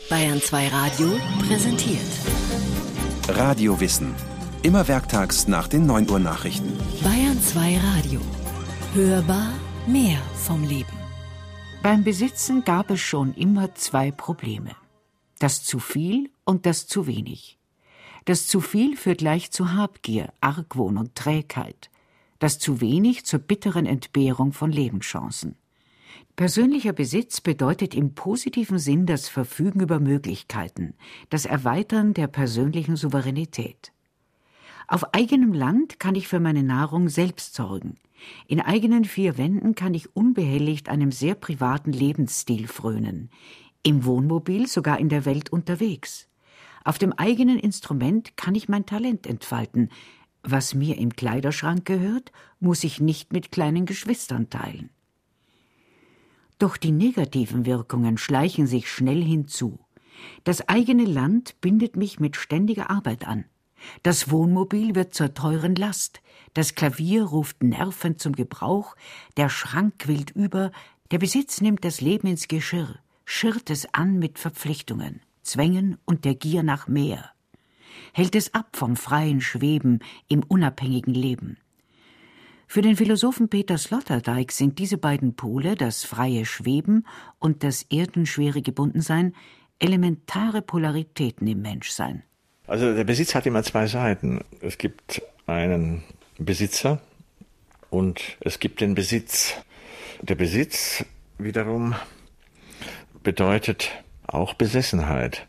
Bayern 2 Radio präsentiert. Radiowissen. Immer werktags nach den 9 Uhr Nachrichten. Bayern 2 Radio. Hörbar mehr vom Leben. Beim Besitzen gab es schon immer zwei Probleme. Das zu viel und das zu wenig. Das zu viel führt leicht zu Habgier, Argwohn und Trägheit. Das zu wenig zur bitteren Entbehrung von Lebenschancen. Persönlicher Besitz bedeutet im positiven Sinn das Verfügen über Möglichkeiten, das Erweitern der persönlichen Souveränität. Auf eigenem Land kann ich für meine Nahrung selbst sorgen. In eigenen vier Wänden kann ich unbehelligt einem sehr privaten Lebensstil frönen. Im Wohnmobil sogar in der Welt unterwegs. Auf dem eigenen Instrument kann ich mein Talent entfalten. Was mir im Kleiderschrank gehört, muss ich nicht mit kleinen Geschwistern teilen. Doch die negativen Wirkungen schleichen sich schnell hinzu. Das eigene Land bindet mich mit ständiger Arbeit an. Das Wohnmobil wird zur teuren Last, das Klavier ruft nervend zum Gebrauch, der Schrank quillt über, der Besitz nimmt das Leben ins Geschirr, schirrt es an mit Verpflichtungen, Zwängen und der Gier nach mehr, hält es ab vom freien Schweben im unabhängigen Leben. Für den Philosophen Peter Sloterdijk sind diese beiden Pole, das freie Schweben und das erdenschwere Gebundensein, elementare Polaritäten im Menschsein. Also der Besitz hat immer zwei Seiten. Es gibt einen Besitzer und es gibt den Besitz. Der Besitz wiederum bedeutet auch Besessenheit.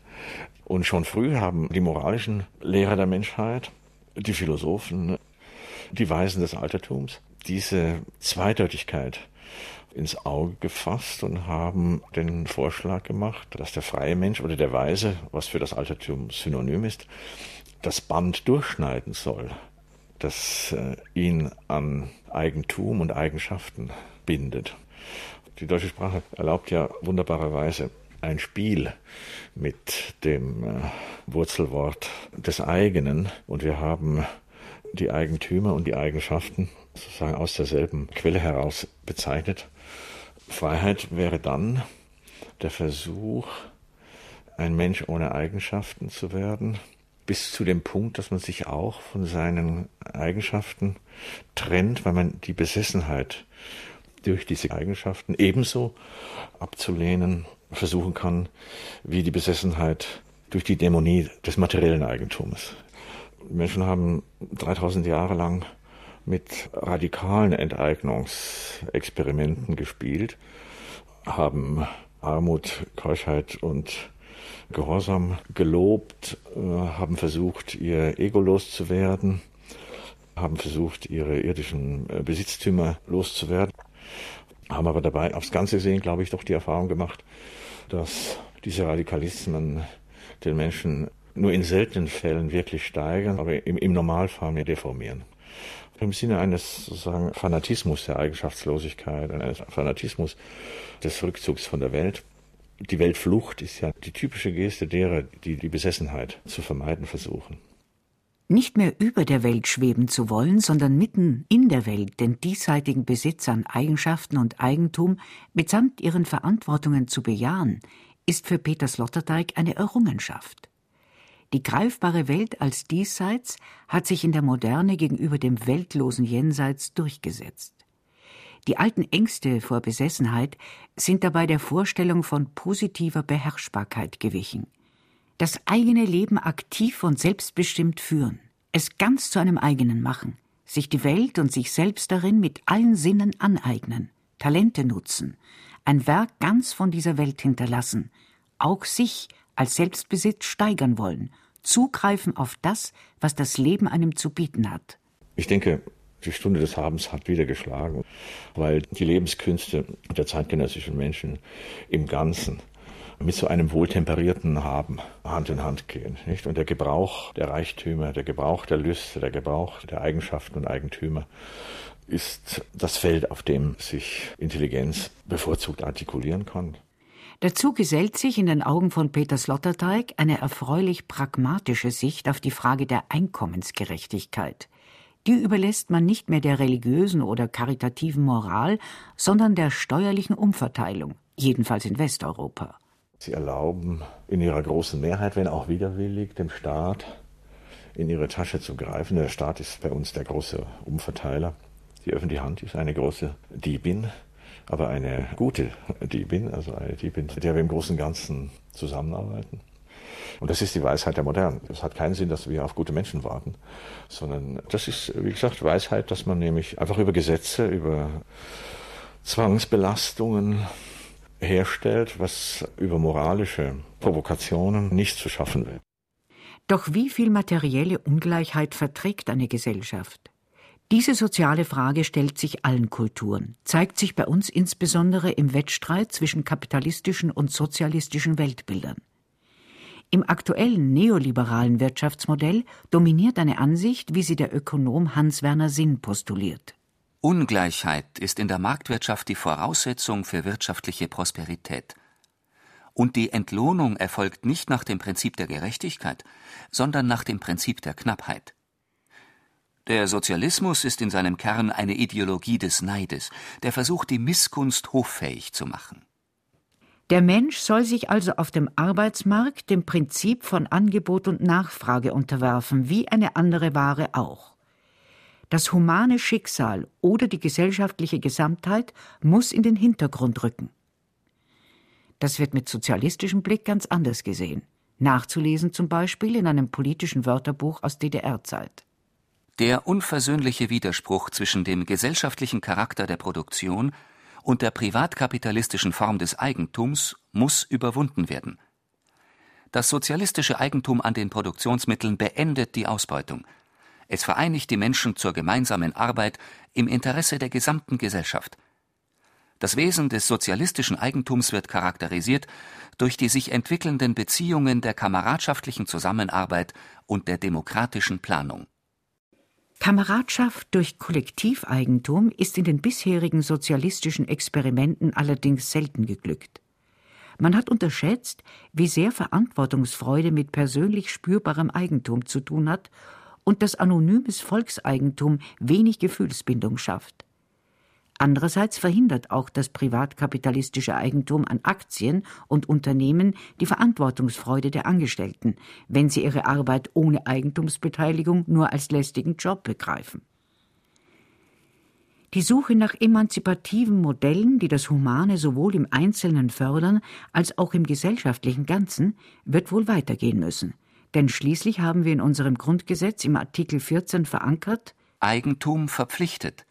Und schon früh haben die moralischen Lehrer der Menschheit, die Philosophen, die Weisen des Altertums diese Zweideutigkeit ins Auge gefasst und haben den Vorschlag gemacht, dass der freie Mensch oder der Weise, was für das Altertum synonym ist, das Band durchschneiden soll, das äh, ihn an Eigentum und Eigenschaften bindet. Die deutsche Sprache erlaubt ja wunderbarerweise ein Spiel mit dem äh, Wurzelwort des eigenen und wir haben die Eigentümer und die Eigenschaften sozusagen aus derselben Quelle heraus bezeichnet. Freiheit wäre dann der Versuch, ein Mensch ohne Eigenschaften zu werden, bis zu dem Punkt, dass man sich auch von seinen Eigenschaften trennt, weil man die Besessenheit durch diese Eigenschaften ebenso abzulehnen versuchen kann, wie die Besessenheit durch die Dämonie des materiellen Eigentums. Menschen haben 3000 Jahre lang mit radikalen Enteignungsexperimenten gespielt, haben Armut, Keuschheit und Gehorsam gelobt, äh, haben versucht, ihr Ego loszuwerden, haben versucht, ihre irdischen äh, Besitztümer loszuwerden, haben aber dabei aufs Ganze gesehen, glaube ich, doch die Erfahrung gemacht, dass diese Radikalismen den Menschen nur in seltenen Fällen wirklich steigern, aber im, im Normalfall mehr deformieren. Im Sinne eines sozusagen Fanatismus der Eigenschaftslosigkeit, eines Fanatismus des Rückzugs von der Welt. Die Weltflucht ist ja die typische Geste derer, die die Besessenheit zu vermeiden versuchen. Nicht mehr über der Welt schweben zu wollen, sondern mitten in der Welt den diesseitigen Besitz an Eigenschaften und Eigentum mitsamt ihren Verantwortungen zu bejahen, ist für Peter Sloterdijk eine Errungenschaft. Die greifbare Welt als Diesseits hat sich in der Moderne gegenüber dem weltlosen Jenseits durchgesetzt. Die alten Ängste vor Besessenheit sind dabei der Vorstellung von positiver Beherrschbarkeit gewichen. Das eigene Leben aktiv und selbstbestimmt führen, es ganz zu einem eigenen machen, sich die Welt und sich selbst darin mit allen Sinnen aneignen, Talente nutzen, ein Werk ganz von dieser Welt hinterlassen, auch sich als Selbstbesitz steigern wollen zugreifen auf das, was das Leben einem zu bieten hat. Ich denke, die Stunde des Habens hat wieder geschlagen, weil die Lebenskünste der zeitgenössischen Menschen im Ganzen mit so einem wohltemperierten Haben Hand in Hand gehen. Nicht? Und der Gebrauch der Reichtümer, der Gebrauch der Lüste, der Gebrauch der Eigenschaften und Eigentümer ist das Feld, auf dem sich Intelligenz bevorzugt artikulieren kann. Dazu gesellt sich in den Augen von Peter Sloterdijk eine erfreulich pragmatische Sicht auf die Frage der Einkommensgerechtigkeit. Die überlässt man nicht mehr der religiösen oder karitativen Moral, sondern der steuerlichen Umverteilung, jedenfalls in Westeuropa. Sie erlauben in ihrer großen Mehrheit, wenn auch widerwillig, dem Staat in ihre Tasche zu greifen. Der Staat ist bei uns der große Umverteiler. Die öffentliche Hand ist eine große Diebin, aber eine gute Diebin, also eine Diebin, mit der wir im Großen und Ganzen zusammenarbeiten. Und das ist die Weisheit der Modernen. Es hat keinen Sinn, dass wir auf gute Menschen warten, sondern das ist, wie gesagt, Weisheit, dass man nämlich einfach über Gesetze, über Zwangsbelastungen herstellt, was über moralische Provokationen nicht zu schaffen wird. Doch wie viel materielle Ungleichheit verträgt eine Gesellschaft? Diese soziale Frage stellt sich allen Kulturen, zeigt sich bei uns insbesondere im Wettstreit zwischen kapitalistischen und sozialistischen Weltbildern. Im aktuellen neoliberalen Wirtschaftsmodell dominiert eine Ansicht, wie sie der Ökonom Hans-Werner Sinn postuliert. Ungleichheit ist in der Marktwirtschaft die Voraussetzung für wirtschaftliche Prosperität. Und die Entlohnung erfolgt nicht nach dem Prinzip der Gerechtigkeit, sondern nach dem Prinzip der Knappheit. Der Sozialismus ist in seinem Kern eine Ideologie des Neides, der versucht, die Missgunst hoffähig zu machen. Der Mensch soll sich also auf dem Arbeitsmarkt dem Prinzip von Angebot und Nachfrage unterwerfen, wie eine andere Ware auch. Das humane Schicksal oder die gesellschaftliche Gesamtheit muss in den Hintergrund rücken. Das wird mit sozialistischem Blick ganz anders gesehen. Nachzulesen zum Beispiel in einem politischen Wörterbuch aus DDR-Zeit. Der unversöhnliche Widerspruch zwischen dem gesellschaftlichen Charakter der Produktion und der privatkapitalistischen Form des Eigentums muss überwunden werden. Das sozialistische Eigentum an den Produktionsmitteln beendet die Ausbeutung. Es vereinigt die Menschen zur gemeinsamen Arbeit im Interesse der gesamten Gesellschaft. Das Wesen des sozialistischen Eigentums wird charakterisiert durch die sich entwickelnden Beziehungen der kameradschaftlichen Zusammenarbeit und der demokratischen Planung. Kameradschaft durch Kollektiveigentum ist in den bisherigen sozialistischen Experimenten allerdings selten geglückt. Man hat unterschätzt, wie sehr Verantwortungsfreude mit persönlich spürbarem Eigentum zu tun hat und dass anonymes Volkseigentum wenig Gefühlsbindung schafft. Andererseits verhindert auch das privatkapitalistische Eigentum an Aktien und Unternehmen die Verantwortungsfreude der Angestellten, wenn sie ihre Arbeit ohne Eigentumsbeteiligung nur als lästigen Job begreifen. Die Suche nach emanzipativen Modellen, die das Humane sowohl im Einzelnen fördern als auch im gesellschaftlichen Ganzen, wird wohl weitergehen müssen. Denn schließlich haben wir in unserem Grundgesetz im Artikel 14 verankert Eigentum verpflichtet.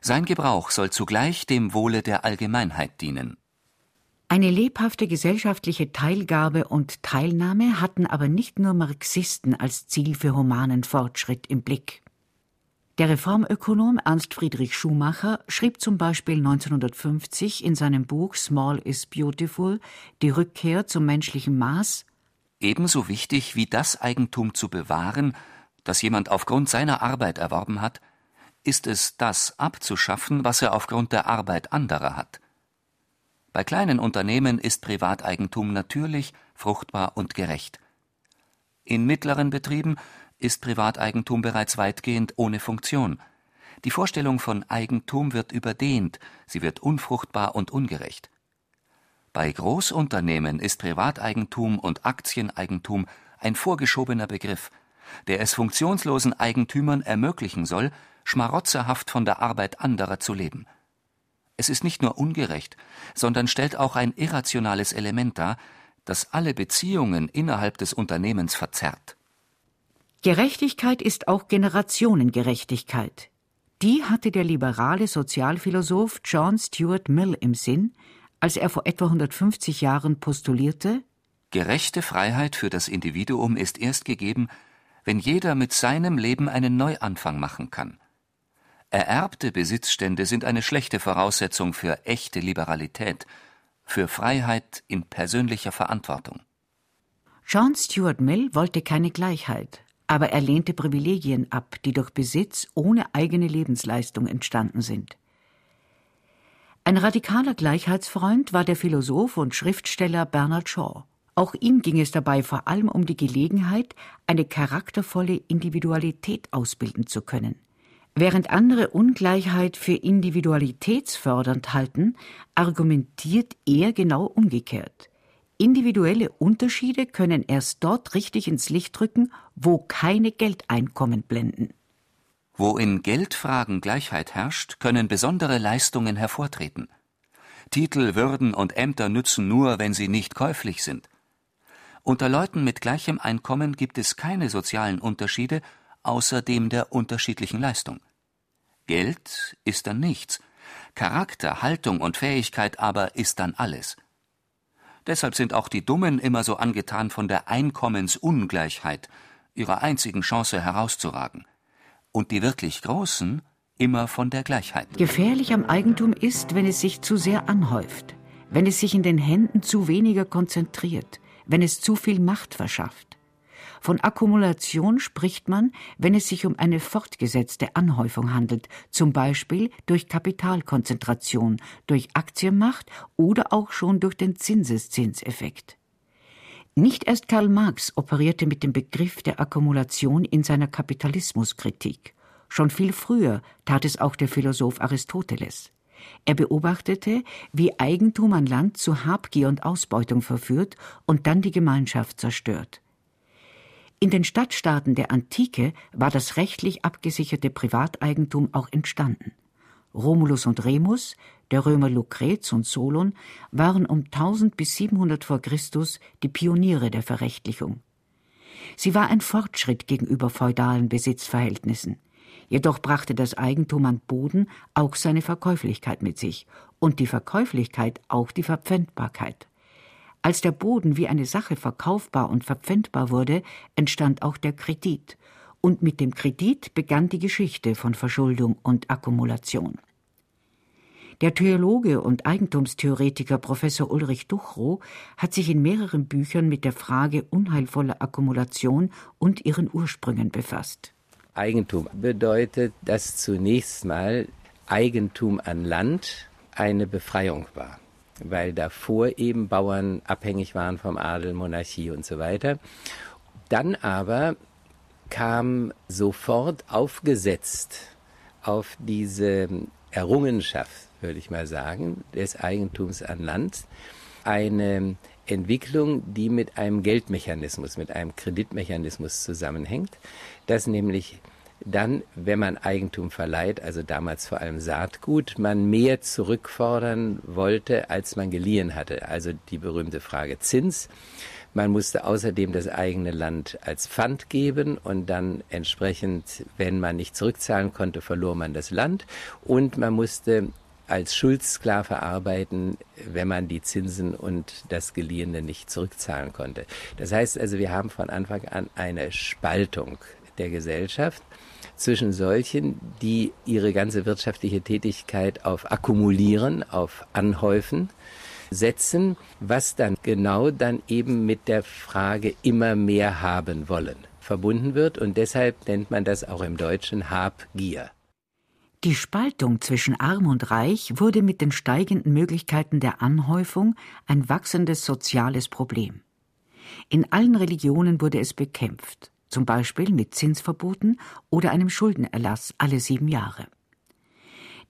Sein Gebrauch soll zugleich dem Wohle der Allgemeinheit dienen. Eine lebhafte gesellschaftliche Teilgabe und Teilnahme hatten aber nicht nur Marxisten als Ziel für humanen Fortschritt im Blick. Der Reformökonom Ernst Friedrich Schumacher schrieb zum Beispiel 1950 in seinem Buch Small is Beautiful die Rückkehr zum menschlichen Maß Ebenso wichtig wie das Eigentum zu bewahren, das jemand aufgrund seiner Arbeit erworben hat, ist es, das abzuschaffen, was er aufgrund der Arbeit anderer hat. Bei kleinen Unternehmen ist Privateigentum natürlich, fruchtbar und gerecht. In mittleren Betrieben ist Privateigentum bereits weitgehend ohne Funktion. Die Vorstellung von Eigentum wird überdehnt, sie wird unfruchtbar und ungerecht. Bei Großunternehmen ist Privateigentum und Aktieneigentum ein vorgeschobener Begriff, der es funktionslosen Eigentümern ermöglichen soll, schmarotzerhaft von der Arbeit anderer zu leben. Es ist nicht nur ungerecht, sondern stellt auch ein irrationales Element dar, das alle Beziehungen innerhalb des Unternehmens verzerrt. Gerechtigkeit ist auch Generationengerechtigkeit. Die hatte der liberale Sozialphilosoph John Stuart Mill im Sinn, als er vor etwa 150 Jahren postulierte Gerechte Freiheit für das Individuum ist erst gegeben, wenn jeder mit seinem Leben einen Neuanfang machen kann. Ererbte Besitzstände sind eine schlechte Voraussetzung für echte Liberalität, für Freiheit in persönlicher Verantwortung. John Stuart Mill wollte keine Gleichheit, aber er lehnte Privilegien ab, die durch Besitz ohne eigene Lebensleistung entstanden sind. Ein radikaler Gleichheitsfreund war der Philosoph und Schriftsteller Bernard Shaw. Auch ihm ging es dabei vor allem um die Gelegenheit, eine charaktervolle Individualität ausbilden zu können. Während andere Ungleichheit für individualitätsfördernd halten, argumentiert er genau umgekehrt. Individuelle Unterschiede können erst dort richtig ins Licht rücken, wo keine Geldeinkommen blenden. Wo in Geldfragen Gleichheit herrscht, können besondere Leistungen hervortreten. Titel, Würden und Ämter nützen nur, wenn sie nicht käuflich sind. Unter Leuten mit gleichem Einkommen gibt es keine sozialen Unterschiede außer dem der unterschiedlichen Leistung. Geld ist dann nichts, Charakter, Haltung und Fähigkeit aber ist dann alles. Deshalb sind auch die Dummen immer so angetan von der Einkommensungleichheit, ihrer einzigen Chance herauszuragen, und die wirklich Großen immer von der Gleichheit. Gefährlich am Eigentum ist, wenn es sich zu sehr anhäuft, wenn es sich in den Händen zu weniger konzentriert, wenn es zu viel Macht verschafft. Von Akkumulation spricht man, wenn es sich um eine fortgesetzte Anhäufung handelt, zum Beispiel durch Kapitalkonzentration, durch Aktienmacht oder auch schon durch den Zinseszinseffekt. Nicht erst Karl Marx operierte mit dem Begriff der Akkumulation in seiner Kapitalismuskritik. Schon viel früher tat es auch der Philosoph Aristoteles. Er beobachtete, wie Eigentum an Land zu Habgier und Ausbeutung verführt und dann die Gemeinschaft zerstört. In den Stadtstaaten der Antike war das rechtlich abgesicherte Privateigentum auch entstanden. Romulus und Remus, der Römer Lucrez und Solon waren um 1000 bis 700 vor Christus die Pioniere der Verrechtlichung. Sie war ein Fortschritt gegenüber feudalen Besitzverhältnissen. Jedoch brachte das Eigentum an Boden auch seine Verkäuflichkeit mit sich und die Verkäuflichkeit auch die Verpfändbarkeit. Als der Boden wie eine Sache verkaufbar und verpfändbar wurde, entstand auch der Kredit, und mit dem Kredit begann die Geschichte von Verschuldung und Akkumulation. Der Theologe und Eigentumstheoretiker Professor Ulrich Duchrow hat sich in mehreren Büchern mit der Frage unheilvoller Akkumulation und ihren Ursprüngen befasst. Eigentum bedeutet, dass zunächst mal Eigentum an Land eine Befreiung war weil davor eben Bauern abhängig waren vom Adel, Monarchie und so weiter. Dann aber kam sofort aufgesetzt auf diese Errungenschaft, würde ich mal sagen, des Eigentums an Land, eine Entwicklung, die mit einem Geldmechanismus, mit einem Kreditmechanismus zusammenhängt, dass nämlich dann, wenn man Eigentum verleiht, also damals vor allem Saatgut, man mehr zurückfordern wollte, als man geliehen hatte. Also die berühmte Frage Zins. Man musste außerdem das eigene Land als Pfand geben und dann entsprechend, wenn man nicht zurückzahlen konnte, verlor man das Land und man musste als Schuldsklave arbeiten, wenn man die Zinsen und das Geliehene nicht zurückzahlen konnte. Das heißt also, wir haben von Anfang an eine Spaltung der Gesellschaft zwischen solchen, die ihre ganze wirtschaftliche Tätigkeit auf Akkumulieren, auf Anhäufen setzen, was dann genau dann eben mit der Frage immer mehr haben wollen verbunden wird und deshalb nennt man das auch im Deutschen Habgier. Die Spaltung zwischen Arm und Reich wurde mit den steigenden Möglichkeiten der Anhäufung ein wachsendes soziales Problem. In allen Religionen wurde es bekämpft zum Beispiel mit Zinsverboten oder einem Schuldenerlass alle sieben Jahre.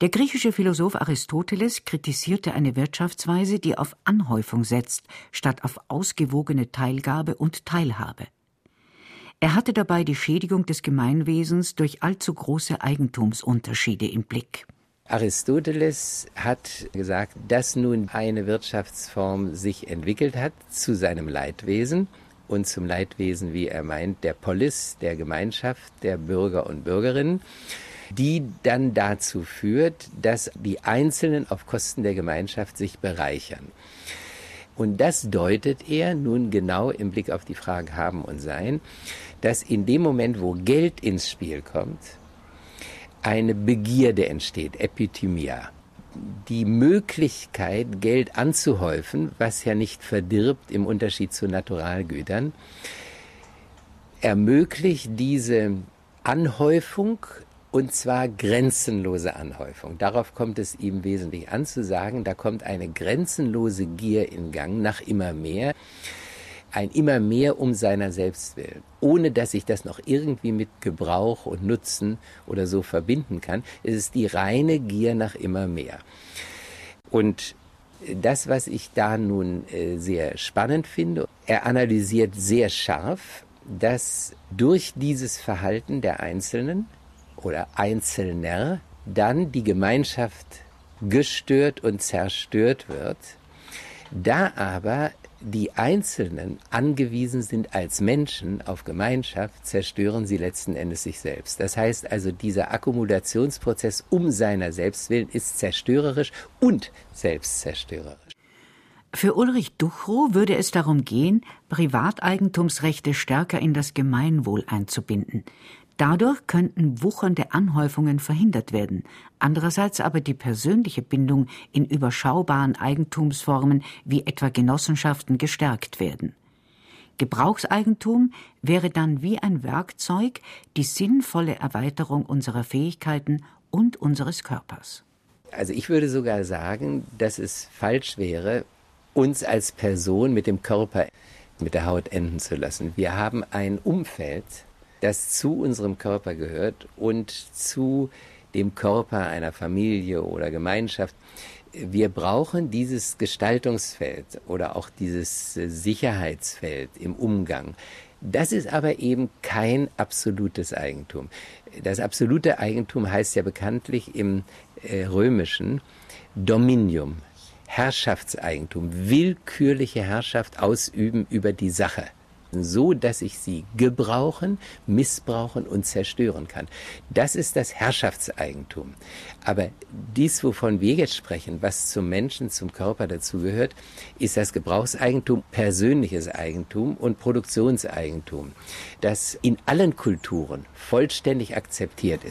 Der griechische Philosoph Aristoteles kritisierte eine Wirtschaftsweise, die auf Anhäufung setzt, statt auf ausgewogene Teilgabe und Teilhabe. Er hatte dabei die Schädigung des Gemeinwesens durch allzu große Eigentumsunterschiede im Blick. Aristoteles hat gesagt, dass nun eine Wirtschaftsform sich entwickelt hat zu seinem Leidwesen und zum Leidwesen, wie er meint, der Polis, der Gemeinschaft, der Bürger und Bürgerinnen, die dann dazu führt, dass die Einzelnen auf Kosten der Gemeinschaft sich bereichern. Und das deutet er nun genau im Blick auf die Frage haben und sein, dass in dem Moment, wo Geld ins Spiel kommt, eine Begierde entsteht, Epithymia die Möglichkeit, Geld anzuhäufen, was ja nicht verdirbt im Unterschied zu Naturalgütern, ermöglicht diese Anhäufung und zwar grenzenlose Anhäufung. Darauf kommt es ihm wesentlich an zu sagen, da kommt eine grenzenlose Gier in Gang nach immer mehr ein immer mehr um seiner selbst willen, ohne dass ich das noch irgendwie mit Gebrauch und Nutzen oder so verbinden kann. Es ist die reine Gier nach immer mehr. Und Das, was ich da nun äh, sehr spannend finde, er analysiert sehr scharf, dass durch dieses Verhalten der Einzelnen oder Einzelner dann die Gemeinschaft gestört und zerstört wird. Da aber die Einzelnen angewiesen sind als Menschen auf Gemeinschaft, zerstören sie letzten Endes sich selbst. Das heißt also, dieser Akkumulationsprozess um seiner selbst willen ist zerstörerisch und selbstzerstörerisch. Für Ulrich Duchrow würde es darum gehen, Privateigentumsrechte stärker in das Gemeinwohl einzubinden. Dadurch könnten wuchernde Anhäufungen verhindert werden, andererseits aber die persönliche Bindung in überschaubaren Eigentumsformen wie etwa Genossenschaften gestärkt werden. Gebrauchseigentum wäre dann wie ein Werkzeug die sinnvolle Erweiterung unserer Fähigkeiten und unseres Körpers. Also ich würde sogar sagen, dass es falsch wäre, uns als Person mit dem Körper, mit der Haut enden zu lassen. Wir haben ein Umfeld, das zu unserem Körper gehört und zu dem Körper einer Familie oder Gemeinschaft. Wir brauchen dieses Gestaltungsfeld oder auch dieses Sicherheitsfeld im Umgang. Das ist aber eben kein absolutes Eigentum. Das absolute Eigentum heißt ja bekanntlich im äh, Römischen Dominium, Herrschaftseigentum, willkürliche Herrschaft ausüben über die Sache so dass ich sie gebrauchen, missbrauchen und zerstören kann. Das ist das Herrschaftseigentum. Aber dies, wovon wir jetzt sprechen, was zum Menschen, zum Körper dazugehört, ist das Gebrauchseigentum, persönliches Eigentum und Produktionseigentum, das in allen Kulturen vollständig akzeptiert ist.